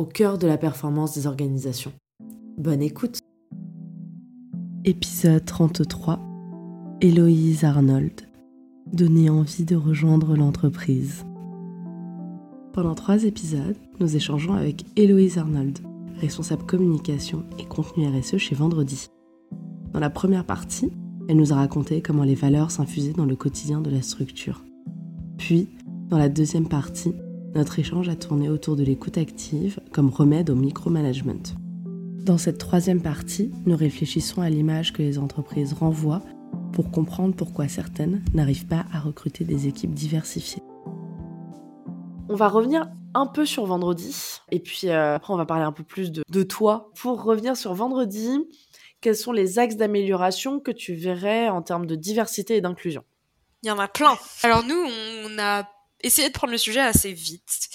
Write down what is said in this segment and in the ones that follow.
au cœur de la performance des organisations. Bonne écoute Épisode 33 Héloïse Arnold Donner envie de rejoindre l'entreprise. Pendant trois épisodes, nous échangeons avec Héloïse Arnold, responsable communication et contenu RSE chez Vendredi. Dans la première partie, elle nous a raconté comment les valeurs s'infusaient dans le quotidien de la structure. Puis, dans la deuxième partie, notre échange a tourné autour de l'écoute active comme remède au micromanagement. Dans cette troisième partie, nous réfléchissons à l'image que les entreprises renvoient pour comprendre pourquoi certaines n'arrivent pas à recruter des équipes diversifiées. On va revenir un peu sur vendredi, et puis euh, après on va parler un peu plus de, de toi. Pour revenir sur vendredi, quels sont les axes d'amélioration que tu verrais en termes de diversité et d'inclusion? Il y en a plein. Alors nous, on a essayé de prendre le sujet assez vite.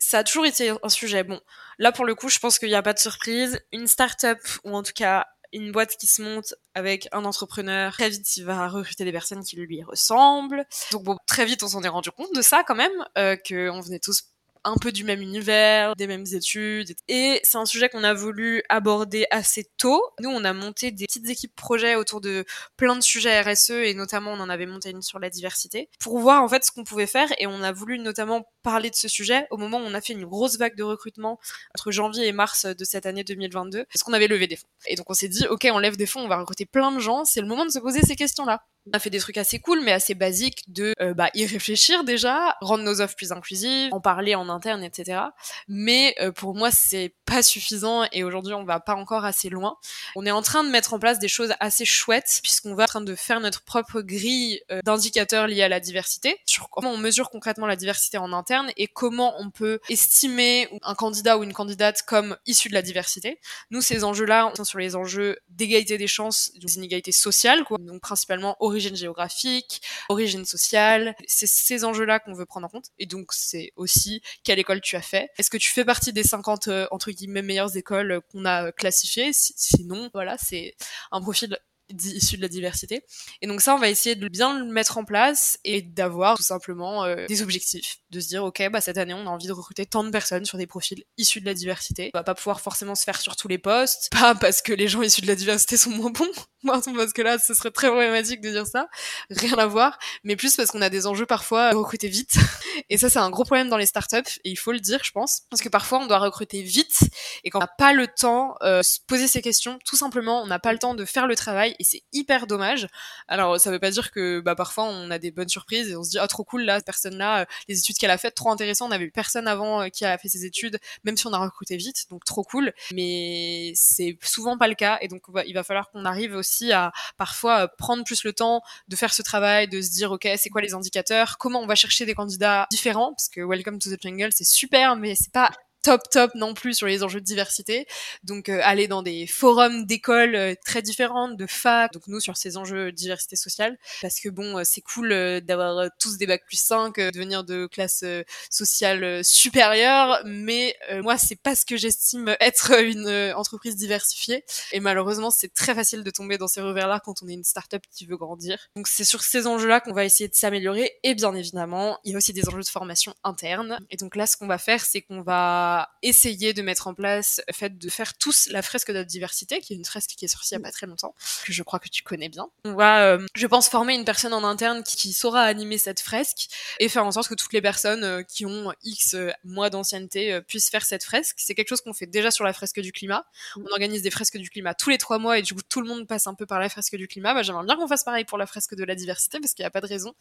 Ça a toujours été un sujet. Bon, là pour le coup, je pense qu'il n'y a pas de surprise. Une start-up, ou en tout cas une boîte qui se monte avec un entrepreneur, très vite il va recruter des personnes qui lui ressemblent. Donc bon, très vite on s'en est rendu compte de ça quand même, euh, qu'on venait tous un peu du même univers, des mêmes études. Et c'est un sujet qu'on a voulu aborder assez tôt. Nous, on a monté des petites équipes projets autour de plein de sujets RSE et notamment on en avait monté une sur la diversité pour voir en fait ce qu'on pouvait faire et on a voulu notamment parler de ce sujet au moment où on a fait une grosse vague de recrutement entre janvier et mars de cette année 2022 parce qu'on avait levé des fonds. Et donc on s'est dit ok on lève des fonds, on va recruter plein de gens, c'est le moment de se poser ces questions-là. On a fait des trucs assez cool, mais assez basiques de euh, bah, y réfléchir déjà, rendre nos offres plus inclusives, en parler en interne, etc. Mais euh, pour moi, c'est pas suffisant et aujourd'hui, on va pas encore assez loin. On est en train de mettre en place des choses assez chouettes puisqu'on va en train de faire notre propre grille euh, d'indicateurs liés à la diversité sur comment on mesure concrètement la diversité en interne et comment on peut estimer un candidat ou une candidate comme issu de la diversité. Nous, ces enjeux-là, sont sur les enjeux d'égalité des chances, des inégalités sociales, quoi. donc principalement origine géographique, origine sociale. C'est ces enjeux-là qu'on veut prendre en compte. Et donc, c'est aussi quelle école tu as fait. Est-ce que tu fais partie des 50, euh, entre guillemets, meilleures écoles qu'on a classifiées? Sinon, voilà, c'est un profil issus de la diversité. Et donc ça, on va essayer de bien le mettre en place et d'avoir tout simplement euh, des objectifs, de se dire ok, bah cette année, on a envie de recruter tant de personnes sur des profils issus de la diversité. On va pas pouvoir forcément se faire sur tous les postes, pas parce que les gens issus de la diversité sont moins bons, parce que là, ce serait très problématique de dire ça, rien à voir, mais plus parce qu'on a des enjeux parfois à recruter vite. Et ça, c'est un gros problème dans les startups, et il faut le dire, je pense, parce que parfois, on doit recruter vite, et quand on n'a pas le temps euh, se poser ces questions, tout simplement, on n'a pas le temps de faire le travail, et c'est hyper dommage. Alors, ça veut pas dire que bah, parfois, on a des bonnes surprises, et on se dit, ah, trop cool, là, cette personne-là, euh, les études qu'elle a faites, trop intéressant, on avait eu personne avant euh, qui a fait ses études, même si on a recruté vite, donc trop cool, mais c'est souvent pas le cas, et donc il va falloir qu'on arrive aussi aussi à parfois euh, prendre plus le temps de faire ce travail, de se dire ok c'est quoi les indicateurs, comment on va chercher des candidats différents? Parce que Welcome to the Jungle c'est super mais c'est pas top top non plus sur les enjeux de diversité. Donc euh, aller dans des forums d'écoles euh, très différentes, de fac, donc nous sur ces enjeux de diversité sociale, parce que bon, euh, c'est cool d'avoir tous des bacs plus 5, de venir de classe sociale supérieure, mais moi c'est pas ce que j'estime être une entreprise diversifiée. Et malheureusement, c'est très facile de tomber dans ces revers-là quand on est une start-up qui veut grandir. Donc c'est sur ces enjeux-là qu'on va essayer de s'améliorer. Et bien évidemment, il y a aussi des enjeux de formation interne. Et donc là, ce qu'on va faire, c'est qu'on va essayer de mettre en place le fait de faire tous la fresque de la diversité, qui est une fresque qui est sortie il y a pas très longtemps, que je crois que tu connais bien. On va, euh, je pense, former une personne en interne qui, saura animer cette fresque et faire en sorte que toutes les personnes euh, qui ont X euh, mois d'ancienneté puissent faire cette fresque. C'est quelque chose qu'on fait déjà sur la fresque du climat. On organise des fresques du climat tous les trois mois et du coup tout le monde passe un peu par la fresque du climat. Bah, J'aimerais bien qu'on fasse pareil pour la fresque de la diversité parce qu'il n'y a pas de raison.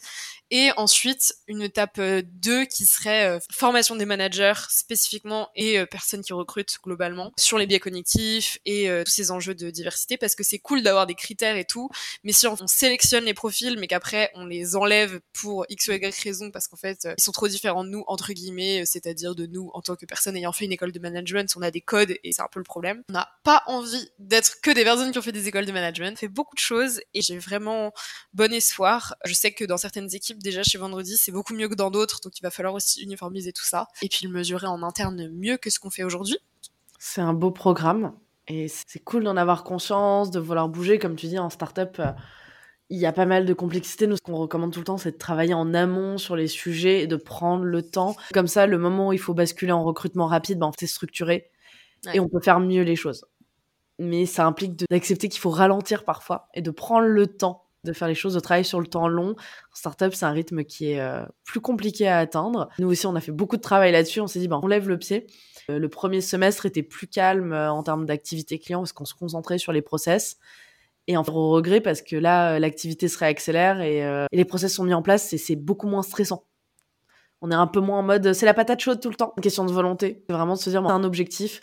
Et ensuite, une étape 2 qui serait formation des managers spécifiquement et personnes qui recrutent globalement sur les biais cognitifs et tous ces enjeux de diversité, parce que c'est cool d'avoir des critères et tout, mais si on, sélectionne les profils, mais qu'après on les enlève pour x ou y raison, parce qu'en fait ils sont trop différents de nous entre guillemets, c'est-à-dire de nous en tant que personne ayant fait une école de management, on a des codes et c'est un peu le problème. On n'a pas envie d'être que des personnes qui ont fait des écoles de management, on fait beaucoup de choses et j'ai vraiment bon espoir. Je sais que dans certaines équipes déjà chez Vendredi c'est beaucoup mieux que dans d'autres, donc il va falloir aussi uniformiser tout ça et puis le mesurer en interne mieux que ce qu'on fait aujourd'hui. C'est un beau programme et c'est cool d'en avoir conscience, de vouloir bouger. Comme tu dis, en startup, euh, il y a pas mal de complexité. Nous, ce qu'on recommande tout le temps, c'est de travailler en amont sur les sujets et de prendre le temps. Comme ça, le moment où il faut basculer en recrutement rapide, ben, c'est structuré et on peut faire mieux les choses. Mais ça implique d'accepter qu'il faut ralentir parfois et de prendre le temps de faire les choses, de travailler sur le temps long. En startup, c'est un rythme qui est euh, plus compliqué à atteindre. Nous aussi, on a fait beaucoup de travail là-dessus. On s'est dit, ben, on lève le pied. Euh, le premier semestre était plus calme euh, en termes d'activité client parce qu'on se concentrait sur les process. Et en au regret parce que là, l'activité se réaccélère et, les process sont mis en place et c'est beaucoup moins stressant. On est un peu moins en mode c'est la patate chaude tout le temps. Une question de volonté. C'est vraiment de se dire c'est un objectif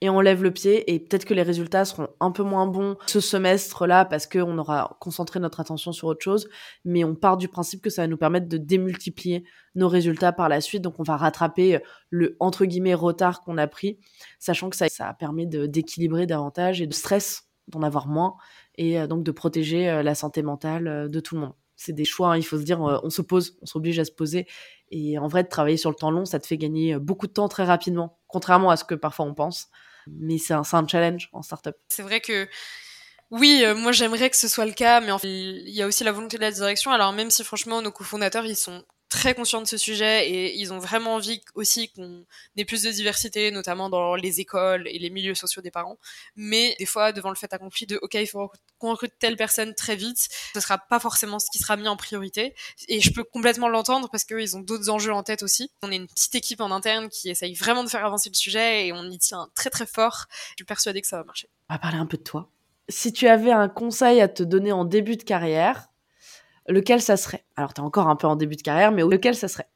et on lève le pied et peut-être que les résultats seront un peu moins bons ce semestre-là parce qu'on aura concentré notre attention sur autre chose, mais on part du principe que ça va nous permettre de démultiplier nos résultats par la suite, donc on va rattraper le entre guillemets retard qu'on a pris, sachant que ça, ça permet d'équilibrer davantage et de stress, d'en avoir moins, et euh, donc de protéger euh, la santé mentale euh, de tout le monde. C'est des choix, hein, il faut se dire, on se pose, on s'oblige à se poser, et en vrai, de travailler sur le temps long, ça te fait gagner beaucoup de temps très rapidement, contrairement à ce que parfois on pense mais c'est un, challenge en startup. C'est vrai que oui, euh, moi j'aimerais que ce soit le cas, mais en fait, il y a aussi la volonté de la direction. Alors même si franchement nos cofondateurs ils sont très conscients de ce sujet et ils ont vraiment envie aussi qu'on ait plus de diversité, notamment dans les écoles et les milieux sociaux des parents. Mais des fois, devant le fait accompli de OK, il faut qu'on recrute telle personne très vite, ce sera pas forcément ce qui sera mis en priorité. Et je peux complètement l'entendre parce qu'ils ont d'autres enjeux en tête aussi. On est une petite équipe en interne qui essaye vraiment de faire avancer le sujet et on y tient très très fort. Je suis persuadée que ça va marcher. On va parler un peu de toi. Si tu avais un conseil à te donner en début de carrière, lequel ça serait. Alors, tu encore un peu en début de carrière, mais lequel ça serait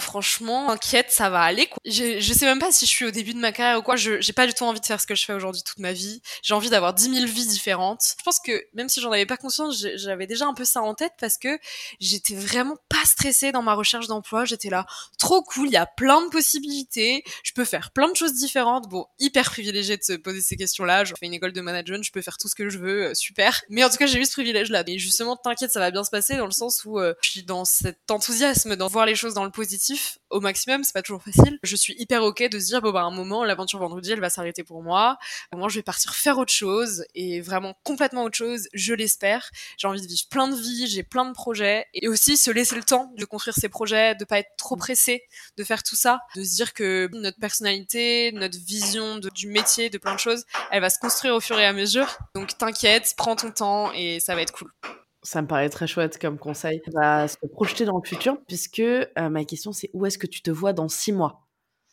Franchement, inquiète, ça va aller. Quoi. Je, je sais même pas si je suis au début de ma carrière ou quoi. Je j'ai pas du tout envie de faire ce que je fais aujourd'hui toute ma vie. J'ai envie d'avoir 10 000 vies différentes. Je pense que même si j'en avais pas conscience, j'avais déjà un peu ça en tête parce que j'étais vraiment pas stressée dans ma recherche d'emploi. J'étais là, trop cool, il y a plein de possibilités. Je peux faire plein de choses différentes. Bon, hyper privilégié de se poser ces questions-là. Je fais une école de management, je peux faire tout ce que je veux, euh, super. Mais en tout cas, j'ai eu ce privilège-là. Mais justement, t'inquiète, ça va bien se passer dans le sens où euh, je suis dans cet enthousiasme, d'en voir les choses dans le positif au maximum, c'est pas toujours facile. Je suis hyper ok de se dire bon bah à un moment l'aventure vendredi elle va s'arrêter pour moi. Moi je vais partir faire autre chose et vraiment complètement autre chose, je l'espère. J'ai envie de vivre plein de vies, j'ai plein de projets et aussi se laisser le temps de construire ses projets, de pas être trop pressé de faire tout ça, de se dire que notre personnalité, notre vision du métier, de plein de choses, elle va se construire au fur et à mesure. Donc t'inquiète, prends ton temps et ça va être cool. Ça me paraît très chouette comme conseil. On va se projeter dans le futur, puisque euh, ma question c'est où est-ce que tu te vois dans six mois?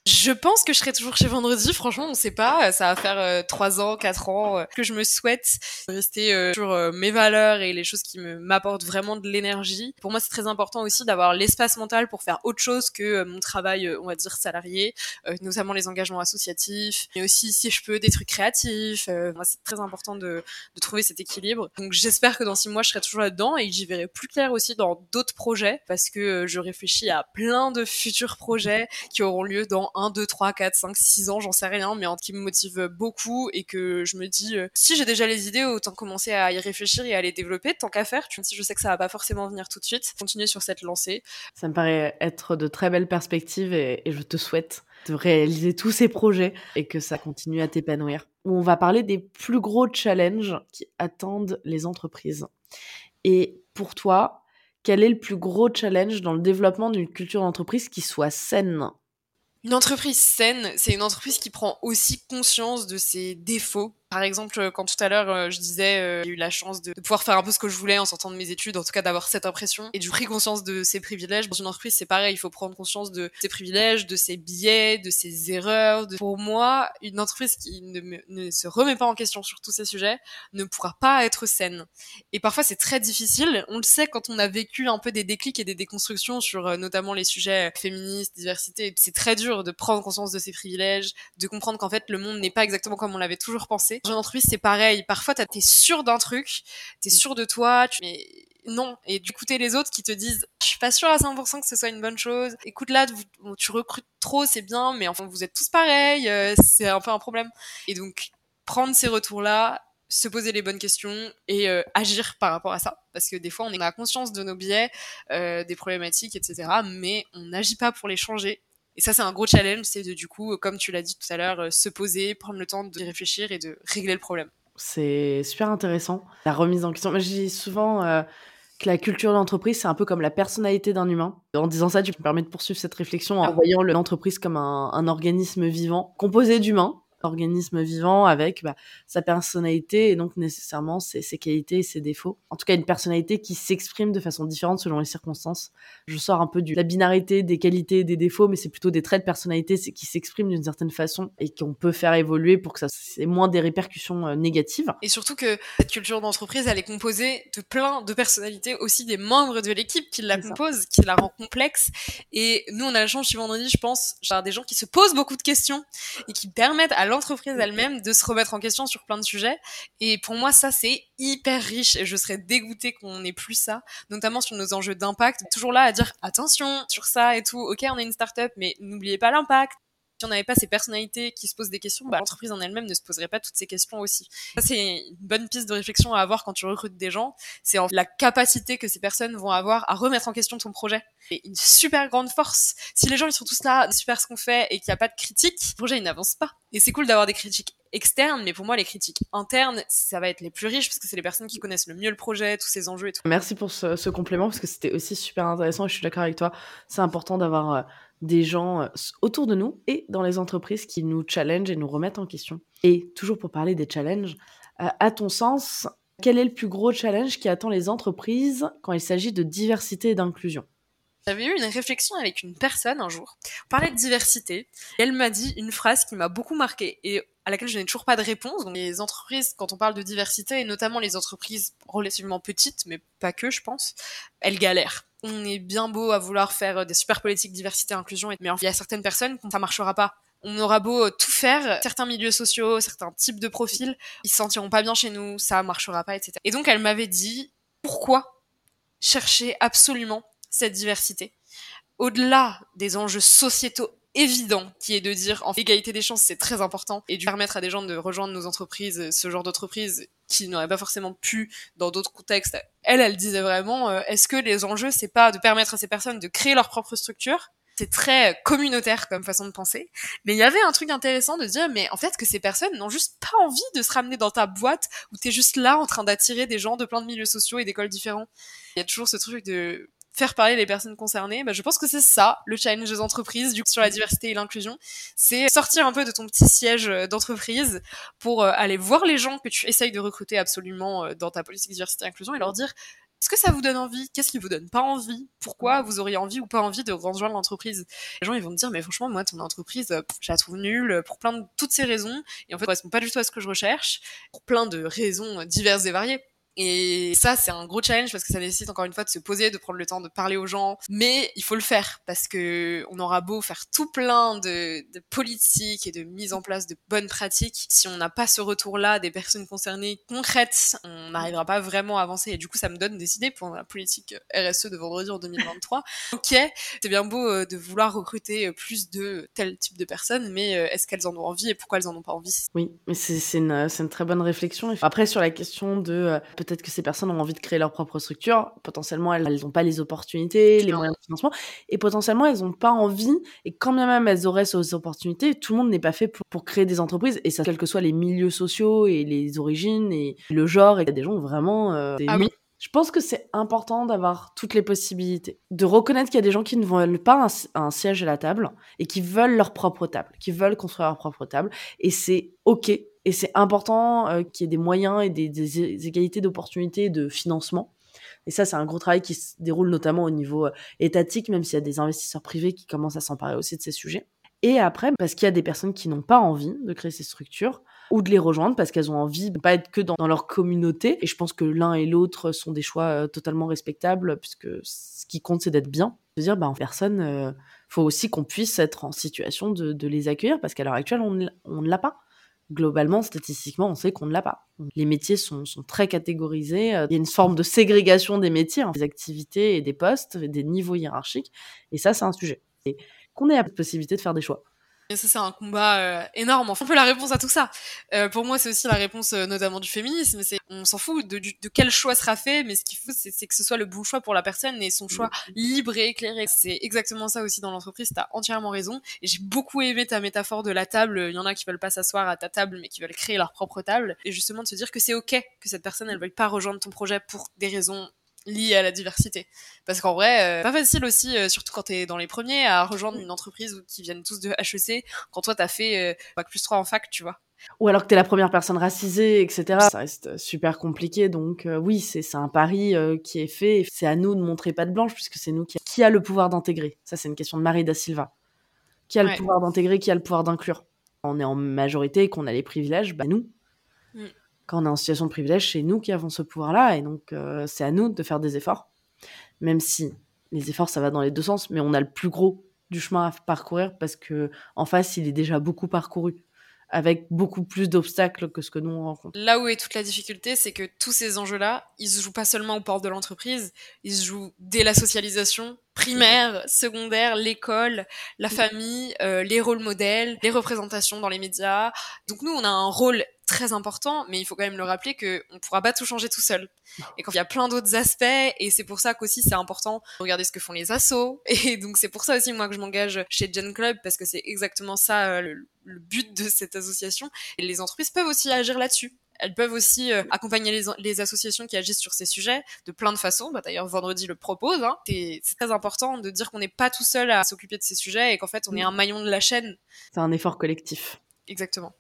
Je pense que je serai toujours chez Vendredi. Franchement, on sait pas. Ça va faire euh, trois ans, quatre ans euh, que je me souhaite rester euh, sur mes valeurs et les choses qui m'apportent vraiment de l'énergie. Pour moi, c'est très important aussi d'avoir l'espace mental pour faire autre chose que mon travail, on va dire salarié, notamment les engagements associatifs, mais aussi si je peux des trucs créatifs. moi, c'est très important de, de trouver cet équilibre. Donc, j'espère que dans six mois, je serai toujours là-dedans et j'y verrai plus clair aussi dans d'autres projets parce que je réfléchis à plein de futurs projets qui auront lieu dans 1, 2, 3, 4, 5, 6 ans, j'en sais rien, mais qui me motive beaucoup et que je me dis, euh, si j'ai déjà les idées, autant commencer à y réfléchir et à les développer, tant qu'à faire. Si je sais que ça va pas forcément venir tout de suite, continuer sur cette lancée. Ça me paraît être de très belles perspectives et, je te souhaite de réaliser tous ces projets et que ça continue à t'épanouir. On va parler des plus gros challenges qui attendent les entreprises. Et pour toi, quel est le plus gros challenge dans le développement d'une culture d'entreprise qui soit saine? Une entreprise saine, c'est une entreprise qui prend aussi conscience de ses défauts Par exemple, quand tout à l'heure je disais, j'ai eu la chance de, pouvoir faire un peu ce que je voulais en sortant de mes études, en tout cas d'avoir cette impression et du pris conscience de ses privilèges. Dans une entreprise, c'est pareil, il faut prendre conscience de ses privilèges, de ses biais, de ses erreurs. Pour moi, une entreprise qui ne, ne se remet pas en question sur tous ces sujets ne pourra pas être saine. Et parfois, c'est très difficile. On le sait quand on a vécu un peu des déclics et des déconstructions sur notamment les sujets féministes, diversité. C'est très dur de prendre conscience de ses privilèges, de comprendre qu'en fait, le monde n'est pas exactement comme on l'avait toujours pensé. Dans une entreprise, c'est pareil. Parfois, t'es sûr d'un truc, t'es sûr de toi, tu... mais non. Et d'écouter les autres qui te disent, je suis pas sûr à 100% que ce soit une bonne chose. Écoute là, tu recrutes trop, c'est bien, mais enfin, vous êtes tous pareils, euh, c'est un peu un problème. Et donc, prendre ces retours-là, se poser les bonnes questions et euh, agir par rapport à ça. Parce que des fois, on a conscience de nos biais, euh, des problématiques, etc. Mais on n'agit pas pour les changer. Et ça, c'est un gros challenge, c'est de, du coup, comme tu l'as dit tout à l'heure, euh, se poser, prendre le temps de réfléchir et de régler le problème. C'est super intéressant, la remise en question. je dis souvent que la culture d'entreprise, c'est un peu comme la personnalité d'un humain. En disant ça, tu me permets de poursuivre cette réflexion en voyant l'entreprise comme un organisme vivant, composé d'humains, organisme vivant avec bah, sa personnalité et donc nécessairement ses, ses, qualités et ses défauts. En tout cas, une personnalité qui s'exprime de façon différente selon les circonstances. Je sors un peu de la binarité des qualités et des défauts, mais c'est plutôt des traits de personnalité qui s'expriment d'une certaine façon et qu'on peut faire évoluer pour que ça ait moins des répercussions euh, négatives. Et surtout que cette culture d'entreprise, elle est composée de plein de personnalités, aussi des membres de l'équipe qui la composent, qui la rend complexe. Et nous, on a la chance Vendredi, je pense, genre des gens qui se posent beaucoup de questions et qui permettent à l'entreprise elle-même de se remettre en question sur plein de sujets. Et pour moi, ça, c'est hyper riche et je serais dégoûtée qu'on n'ait plus ça, notamment sur nos enjeux d'impact. Toujours là à dire attention sur ça et tout. Ok, on est une start-up, mais n'oubliez pas l'impact si on n'avait pas ces personnalités qui se posent des questions, bah, l'entreprise en elle-même ne se poserait pas toutes ces questions aussi. Ça, c'est une bonne piste de réflexion à avoir quand tu recrutes des gens. C'est la capacité que ces personnes vont avoir à remettre en question ton projet. Et une super grande force. Si les gens, ils sont tous là, super ce qu'on fait et qu'il n'y a pas de critique, le projet, il n'avance pas. Et c'est cool d'avoir des critiques externes, mais pour moi, les critiques internes, ça va être les plus riches parce que c'est les personnes qui connaissent le mieux le projet, tous ces enjeux et tout. Merci pour ce, ce complément parce que c'était aussi super intéressant et je suis d'accord avec toi. C'est important d'avoir euh, des gens euh, autour de nous et dans les entreprises qui nous challengent et nous remettent en question. Et toujours pour parler des challenges, euh, à ton sens, quel est le plus gros challenge qui attend les entreprises quand il s'agit de diversité et d'inclusion? J'avais eu une réflexion avec une personne un jour. On parlait de diversité. Et elle m'a dit une phrase qui m'a beaucoup marquée et à laquelle je n'ai toujours pas de réponse. Les entreprises, quand on parle de diversité, et notamment les entreprises relativement petites, mais pas que, je pense, elles galèrent on est bien beau à vouloir faire euh, des super politiques diversité inclusion mais il y a certaines personnes ça marchera pas. On aura beau euh, tout faire certains milieux sociaux certains types de profils ils se sentiront pas bien chez nous ça marchera pas etc et donc elle m'avait dit pourquoi chercher absolument cette diversité? Au-delà des enjeux sociétaux évident qui est de dire en égalité des chances c'est très important et de permettre à des gens de rejoindre nos entreprises ce genre d'entreprise qui n'auraient pas forcément pu dans d'autres contextes elle elle disait vraiment euh, est-ce que les enjeux c'est pas de permettre à ces personnes de créer leur propre structure? C'est très communautaire comme façon de penser. Mais il y avait un truc intéressant de dire, mais en fait, que ces personnes n'ont juste pas envie de se ramener dans ta boîte où t'es juste là en train d'attirer des gens de plein de milieux sociaux et d'écoles différents. Il y a toujours ce truc de, faire parler les personnes concernées, bah, je pense que c'est ça le challenge des entreprises du sur la diversité et l'inclusion, c'est sortir un peu de ton petit siège euh, d'entreprise pour euh, aller voir les gens que tu essayes de recruter absolument euh, dans ta politique diversité et inclusion et leur dire est-ce que ça vous donne envie? Qu'est-ce qui vous donne pas envie? Pourquoi vous auriez envie ou pas envie de rejoindre l'entreprise? Les gens ils vont me dire mais franchement moi ton entreprise je la trouve nulle pour plein de toutes ces raisons et en fait ça correspond pas du tout à ce que je recherche pour plein de raisons diverses et variées. Et ça, c'est un gros challenge parce que ça nécessite encore une fois de se poser, de prendre le temps de parler aux gens. Mais il faut le faire parce que on aura beau faire tout plein de, de politiques et de mise en place de bonnes pratiques. Si on n'a pas ce retour-là des personnes concernées concrètes, on n'arrivera pas vraiment à avancer. Et du coup, ça me donne des idées pour la politique RSE de vendredi en 2023. ok, c'est bien beau euh, de vouloir recruter euh, plus de tel type de personnes, mais euh, est-ce qu'elles en ont envie et pourquoi elles en ont pas envie? Oui, mais c'est une, une, très bonne réflexion. Après, sur la question de peut-être que ces personnes ont envie de créer leur propre structure. Potentiellement, elles n'ont pas les opportunités, les moyens de financement. Et potentiellement, elles n'ont pas envie. Et quand bien même elles auraient ces opportunités, tout le monde n'est pas fait pour, créer des entreprises. Et ça, quels que soient les milieux sociaux et les origines et le genre. Et il y a des gens vraiment. Euh, ah oui. Je pense que c'est important d'avoir toutes les possibilités. De reconnaître qu'il y a des gens qui ne veulent pas un, siège à la table et qui veulent leur propre table, qui veulent construire leur propre table. Et c'est OK Et c'est important euh, qu'il y ait des moyens et des, égalités d'opportunités de financement. Et ça, c'est un gros travail qui se déroule notamment au niveau euh, étatique, même s'il y a des investisseurs privés qui commencent à s'emparer aussi de ces sujets. Et après, parce qu'il y a des personnes qui n'ont pas envie de créer ces structures ou de les rejoindre parce qu'elles ont envie de pas être que dans, leur communauté. Et je pense que l'un et l'autre sont des choix euh, totalement respectables puisque ce qui compte, c'est d'être bien. De dire, bah, en personne, euh, faut aussi qu'on puisse être en situation de, les accueillir parce qu'à l'heure actuelle, on ne l'a pas. Globalement, statistiquement, on sait qu'on ne l'a pas. Les métiers sont, très catégorisés. Euh, il y a une forme de ségrégation des métiers, hein, des activités et des postes, des niveaux hiérarchiques. Et ça, c'est un sujet. Et qu'on ait la possibilité de faire des choix. Et ça, c'est un combat euh, énorme. Enfin, un peu la réponse à tout ça. Euh, pour moi, c'est aussi la réponse euh, notamment du féminisme. C'est, on s'en fout de, de, quel choix sera fait, mais ce qu'il faut, c'est, que ce soit le bon choix pour la personne et son choix libre et éclairé. C'est exactement ça aussi dans l'entreprise. T'as entièrement raison. Et j'ai beaucoup aimé ta métaphore de la table. Il y en a qui veulent pas s'asseoir à ta table, mais qui veulent créer leur propre table. Et justement de se dire que c'est ok que cette personne, elle veuille pas rejoindre ton projet pour des raisons lié à la diversité. Parce qu'en vrai, euh, pas facile aussi, euh, surtout quand t'es dans les premiers, à rejoindre une entreprise qui viennent tous de HEC, quand toi t'as fait euh, bac plus 3 en fac, tu vois. Ou alors que t'es la première personne racisée, etc. Ça reste super compliqué, donc euh, oui, c'est un pari qui est fait. C'est à nous de montrer pas de blanche, puisque c'est nous qui... qui a le pouvoir d'intégrer. Ça, c'est une question de Marie da Silva. Qui a le pouvoir d'intégrer, qui a le pouvoir d'inclure On est en majorité et qu'on a les privilèges, bah nous. Mm quand on est en situation de privilège, c'est nous qui avons ce pouvoir-là, et donc euh, c'est à nous de faire des efforts. Même si les efforts, ça va dans les deux sens, mais on a le plus gros du chemin à parcourir parce que en face, il est déjà beaucoup parcouru avec beaucoup plus d'obstacles que ce que nous on rencontre. Là où est toute la difficulté, c'est que tous ces enjeux-là, ils se jouent pas seulement aux portes de l'entreprise, ils se jouent dès la socialisation primaire, secondaire, l'école, la famille, euh, les rôles modèles, les représentations dans les médias. Donc nous, on a un rôle très important, mais il faut quand même le rappeler que on pourra pas tout changer tout seul. Et qu'il y a plein d'autres aspects, et c'est pour ça qu'aussi c'est important de regarder ce que font les assos. Et donc c'est pour ça aussi moi que je m'engage chez Gen Club parce que c'est exactement ça euh, le, le, but de cette association. Et les entreprises peuvent aussi agir là-dessus. Elles peuvent aussi euh, accompagner les, les, associations qui agissent sur ces sujets de plein de façons. Bah, D'ailleurs, vendredi le propose. Hein. C'est très important de dire qu'on n'est pas tout seul à s'occuper de ces sujets et qu'en fait, on est un maillon de la chaîne. C'est un effort collectif. Exactement.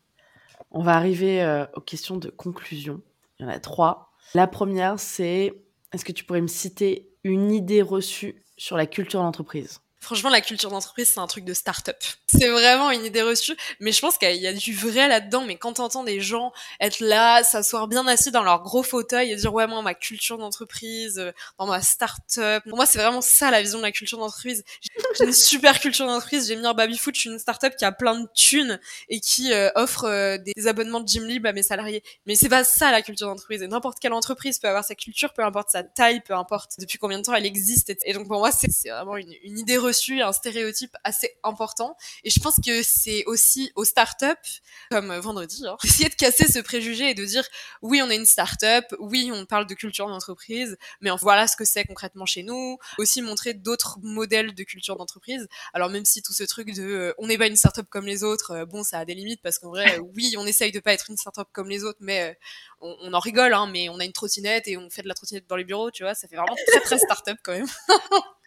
On va arriver euh, aux questions de conclusion. Il y en a trois. La première, c'est est-ce que tu pourrais me citer une idée reçue sur la culture d'entreprise Franchement, la culture d'entreprise, c'est un truc de start-up. C'est vraiment une idée reçue, mais je pense qu'il y a du vrai là-dedans. Mais quand t'entends des gens être là, s'asseoir bien assis dans leur gros fauteuil et dire ouais moi ma culture d'entreprise, euh, dans ma start-up, pour moi c'est vraiment ça la vision de la culture d'entreprise. J'ai une super culture d'entreprise. J'ai mis en baby foot, je suis une start-up qui a plein de thunes et qui euh, offre euh, des abonnements de gym libre à mes salariés. Mais c'est pas ça la culture d'entreprise. Et n'importe quelle entreprise peut avoir sa culture, peu importe sa taille, peu importe depuis combien de temps elle existe. Et donc pour moi c'est vraiment une, une idée reçue un stéréotype assez important. Et je pense que c'est aussi aux startups, comme vendredi, hein, essayer de casser ce préjugé et de dire oui, on est une startup, oui, on parle de culture d'entreprise, mais voilà ce que c'est concrètement chez nous. Aussi montrer d'autres modèles de culture d'entreprise. Alors même si tout ce truc de euh, on n'est pas une startup comme les autres, euh, bon, ça a des limites parce qu'en vrai, oui, on essaye de pas être une startup comme les autres, mais euh, on, en rigole, hein, mais on a une trottinette et on fait de la trottinette dans les bureaux, tu vois, ça fait vraiment très très startup quand même.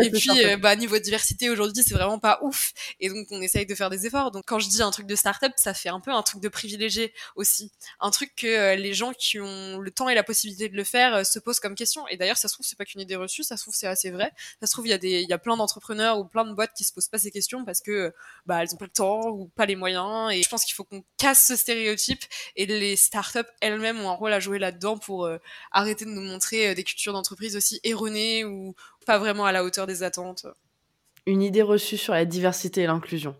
et puis, euh, bah, niveau diversité aujourd'hui, c'est vraiment pas ouf. Et donc, on essaye de faire des efforts. Donc, quand je dis un truc de start-up, ça fait un peu un truc de privilégié aussi. Un truc que euh, les gens qui ont le temps et la possibilité de le faire euh, se posent comme question. Et d'ailleurs, ça se trouve, c'est pas qu'une idée reçue, ça se trouve, c'est assez vrai. Ça se trouve, il y a des, il y a plein d'entrepreneurs ou plein de boîtes qui se posent pas ces questions parce que, bah, elles ont pas le temps ou pas les moyens. Et je pense qu'il faut qu'on casse ce stéréotype et les start-up elles-mêmes ont un rôle à jouer là-dedans pour arrêter de nous montrer des cultures d'entreprise aussi erronées ou, pas vraiment à la hauteur des attentes. Une idée reçue sur la diversité et l'inclusion.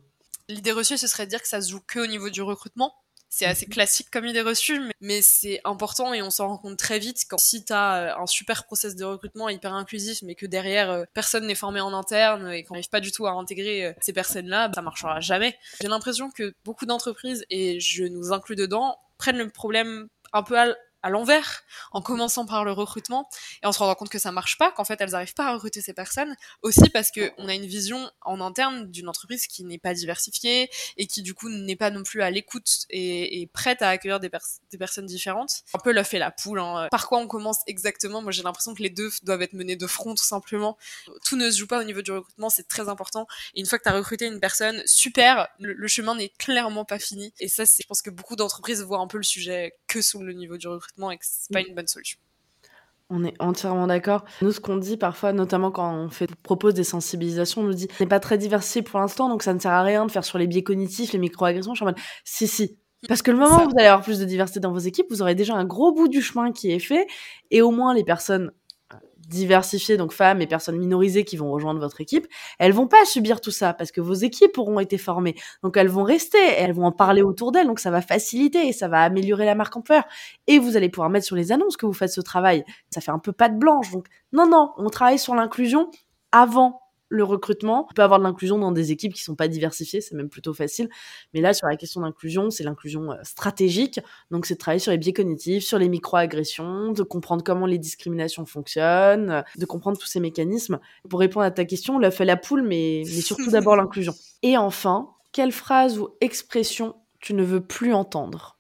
L'idée reçue, ce serait de dire que ça se joue que au niveau du recrutement. C'est assez mhm. classique comme idée reçue, mais c'est important et on s'en rend compte très vite quand si tu as euh, un super process de recrutement hyper inclusif, mais que derrière euh, personne n'est formé en interne et qu'on n'arrive pas du tout à intégrer euh, ces personnes-là, ça marchera jamais. J'ai l'impression que beaucoup d'entreprises, et je nous inclus dedans, prennent le problème un peu à l'envers, en commençant par le recrutement et en se rendant compte que ça marche pas, qu'en fait elles n'arrivent pas à recruter ces personnes, aussi parce que on a une vision en interne d'une entreprise qui n'est pas diversifiée et qui du coup n'est pas non plus à l'écoute et, et, prête à accueillir des, des, personnes différentes. Un peu l'œuf et la poule. Hein. Par quoi on commence exactement? Moi j'ai l'impression que les deux doivent être menés de front tout simplement. Tout ne se joue pas au niveau du recrutement, c'est très important. Et une fois que tu as recruté une personne, super, le, le chemin n'est clairement pas fini. Et ça, je pense que beaucoup d'entreprises voient un peu le sujet que sous le niveau du recrutement et que c'est pas une bonne solution. On est entièrement d'accord. Nous, ce qu'on dit parfois, notamment quand on fait, propose des sensibilisations, on nous dit n'est pas très diversifié pour l'instant, donc ça ne sert à rien de faire sur les biais cognitifs, les microagressions. Je suis en mode si, si. Parce que le moment où vous allez avoir plus de diversité dans vos équipes, vous aurez déjà un gros bout du chemin qui est fait, et au moins les personnes diversifiées, donc femmes et personnes minorisées qui vont rejoindre votre équipe, elles vont pas subir tout ça parce que vos équipes auront été formées. Donc elles vont rester, elles vont en parler autour d'elles, donc ça va faciliter et ça va améliorer la marque employeur. Et vous allez pouvoir mettre sur les annonces que vous faites ce travail. Ça fait un peu patte blanche. Donc non, non, on travaille sur l'inclusion avant le recrutement. On peut avoir de l'inclusion dans des équipes qui sont pas diversifiées, c'est même plutôt facile. Mais là, sur la question d'inclusion, c'est l'inclusion euh, stratégique. Donc, c'est de travailler sur les biais cognitifs, sur les micro-agressions, de comprendre comment les discriminations fonctionnent, de comprendre tous ces mécanismes. Pour répondre à ta question, l'œuf et la poule, mais, mais surtout d'abord l'inclusion. Et enfin, quelle phrase ou expression tu ne veux plus entendre?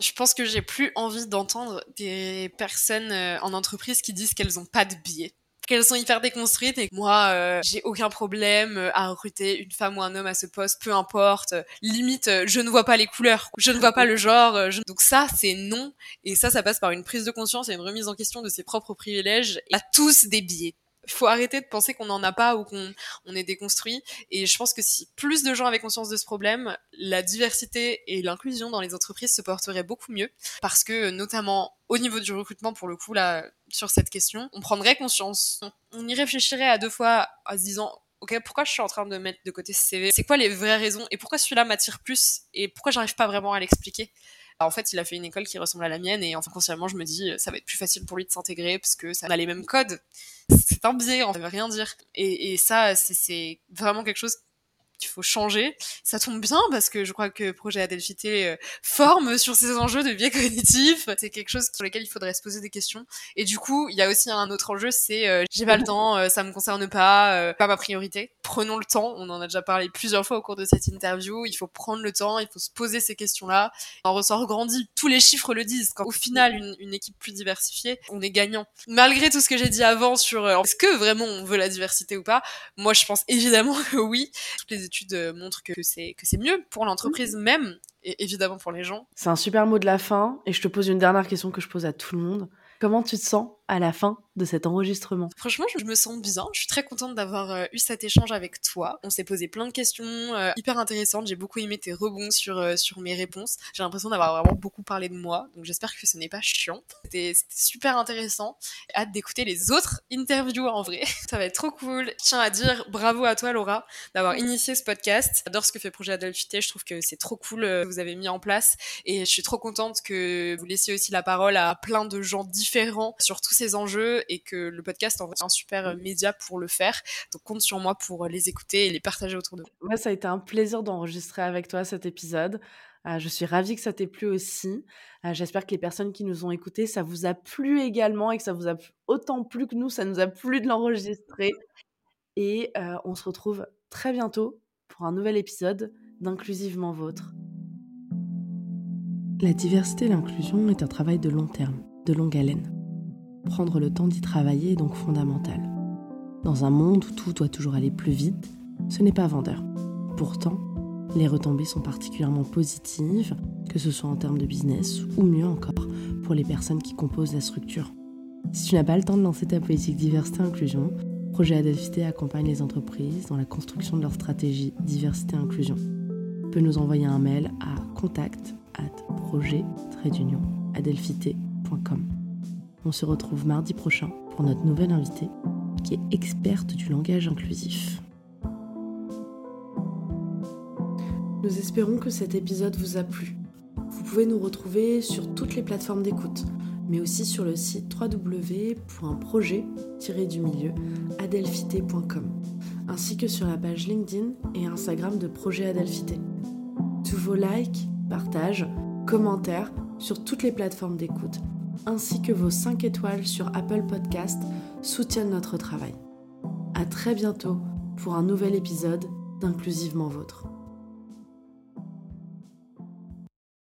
Je pense que j'ai plus envie d'entendre des personnes euh, en entreprise qui disent qu'elles n'ont pas de biais qu'elles sont hyper déconstruites et moi euh, j'ai aucun problème euh, à recruter une femme ou un homme à ce poste, peu importe. Limite, euh, je ne vois pas les couleurs, je ne vois pas le genre. Donc ça, c'est non. Et ça, ça passe par une prise de conscience et une remise en question de ses propres privilèges. A tous des biais faut arrêter de penser qu'on n'en a pas ou qu'on on est déconstruit. Et je pense que si plus de gens avaient conscience de ce problème, la diversité et l'inclusion dans les entreprises se porteraient beaucoup mieux. Parce que, notamment au niveau du recrutement, pour le coup, là, sur cette question, on prendrait conscience. On y réfléchirait à deux fois en se disant, ok, pourquoi je suis en train de mettre de côté ce CV C'est quoi les vraies raisons? Et pourquoi celui-là m'attire plus? Et pourquoi j'arrive pas vraiment à l'expliquer? En fait, il a fait une école qui ressemble à la mienne et enfin consciemment, je me dis ça va être plus facile pour lui de s'intégrer parce que ça a les mêmes codes. C'est un biais, on ne veut rien dire. Et ça, c'est vraiment quelque chose qu'il faut changer. Ça tombe bien parce que je crois que Projet Adelphité euh, forme sur ces enjeux de biais cognitifs. C'est quelque chose sur lequel il faudrait se poser des questions. Et du coup, il y a aussi un autre enjeu, c'est euh, j'ai pas le temps, euh, ça me concerne pas, pas ma priorité. Prenons le temps. On en a déjà parlé plusieurs fois au cours de cette interview. Il faut prendre le temps, il faut se poser ces questions-là. On ressort grandi. Tous les chiffres le disent. Quand au final, une, une équipe plus diversifiée, on est gagnant. Malgré tout ce que j'ai dit avant sur est-ce que vraiment on veut la diversité ou pas, moi je pense évidemment que oui. Toutes les études euh, montrent que c'est que c'est mieux pour l'entreprise même et évidemment pour les gens. C'est un super mot de la fin et je te pose une dernière question que je pose à tout le monde. Comment tu te sens à la fin de cet enregistrement Franchement, je me sens bien. Je suis très contente d'avoir euh, eu cet échange avec toi. On s'est posé plein de questions euh, hyper intéressantes. J'ai beaucoup aimé tes rebonds sur, euh, sur mes réponses. J'ai l'impression d'avoir vraiment beaucoup parlé de moi. Donc j'espère que ce n'est pas chiant. C'était super intéressant. Hâte d'écouter les autres interviews en vrai. Ça va être trop cool. Je tiens à dire bravo à toi Laura d'avoir initié ce podcast. J'adore ce que fait Projet Adelphité. Je trouve que c'est trop cool que vous avez mis en place. Et je suis trop contente que vous laissiez aussi la parole à plein de gens différents sur tous ces enjeux et que le podcast en vrai, un super euh, média pour le faire. Donc compte sur moi pour euh, les écouter et les partager autour de vous. Moi, ça a été un plaisir d'enregistrer avec toi cet épisode. Euh, je suis ravie que ça t'ait plu aussi. J'espère que les personnes qui nous ont écoutés, ça vous a plu également et que ça vous a autant plu que nous, ça nous a plu de l'enregistrer. Et on se retrouve très bientôt pour un nouvel épisode d'Inclusivement Vôtre. La diversité et l'inclusion est un travail de long terme, de longue haleine. Prendre le temps d'y travailler est donc fondamental. Dans un monde où tout doit toujours aller plus vite, ce n'est pas vendeur. Pourtant, les retombées sont particulièrement positives, que ce soit en termes de business ou mieux encore pour les personnes qui composent la structure. Si tu n'as pas le temps de lancer ta politique diversité-inclusion, Projet Adelphité accompagne les entreprises dans la construction de leur stratégie diversité-inclusion. Tu peux nous envoyer un mail à contact at projet-adelphité.com. On se retrouve mardi prochain pour notre nouvelle invitée qui est experte du langage inclusif. Nous espérons que cet épisode vous a plu. Vous pouvez nous retrouver sur toutes les plateformes d'écoute, mais aussi sur le site www.projet-du-milieu adelphité.com, ainsi que sur la page LinkedIn et Instagram de Projet Adelphité. Tous vos likes, partages, commentaires sur toutes les plateformes d'écoute ainsi que vos 5 étoiles sur Apple Podcast soutiennent notre travail. À très bientôt pour un nouvel épisode d'Inclusivement Vôtre.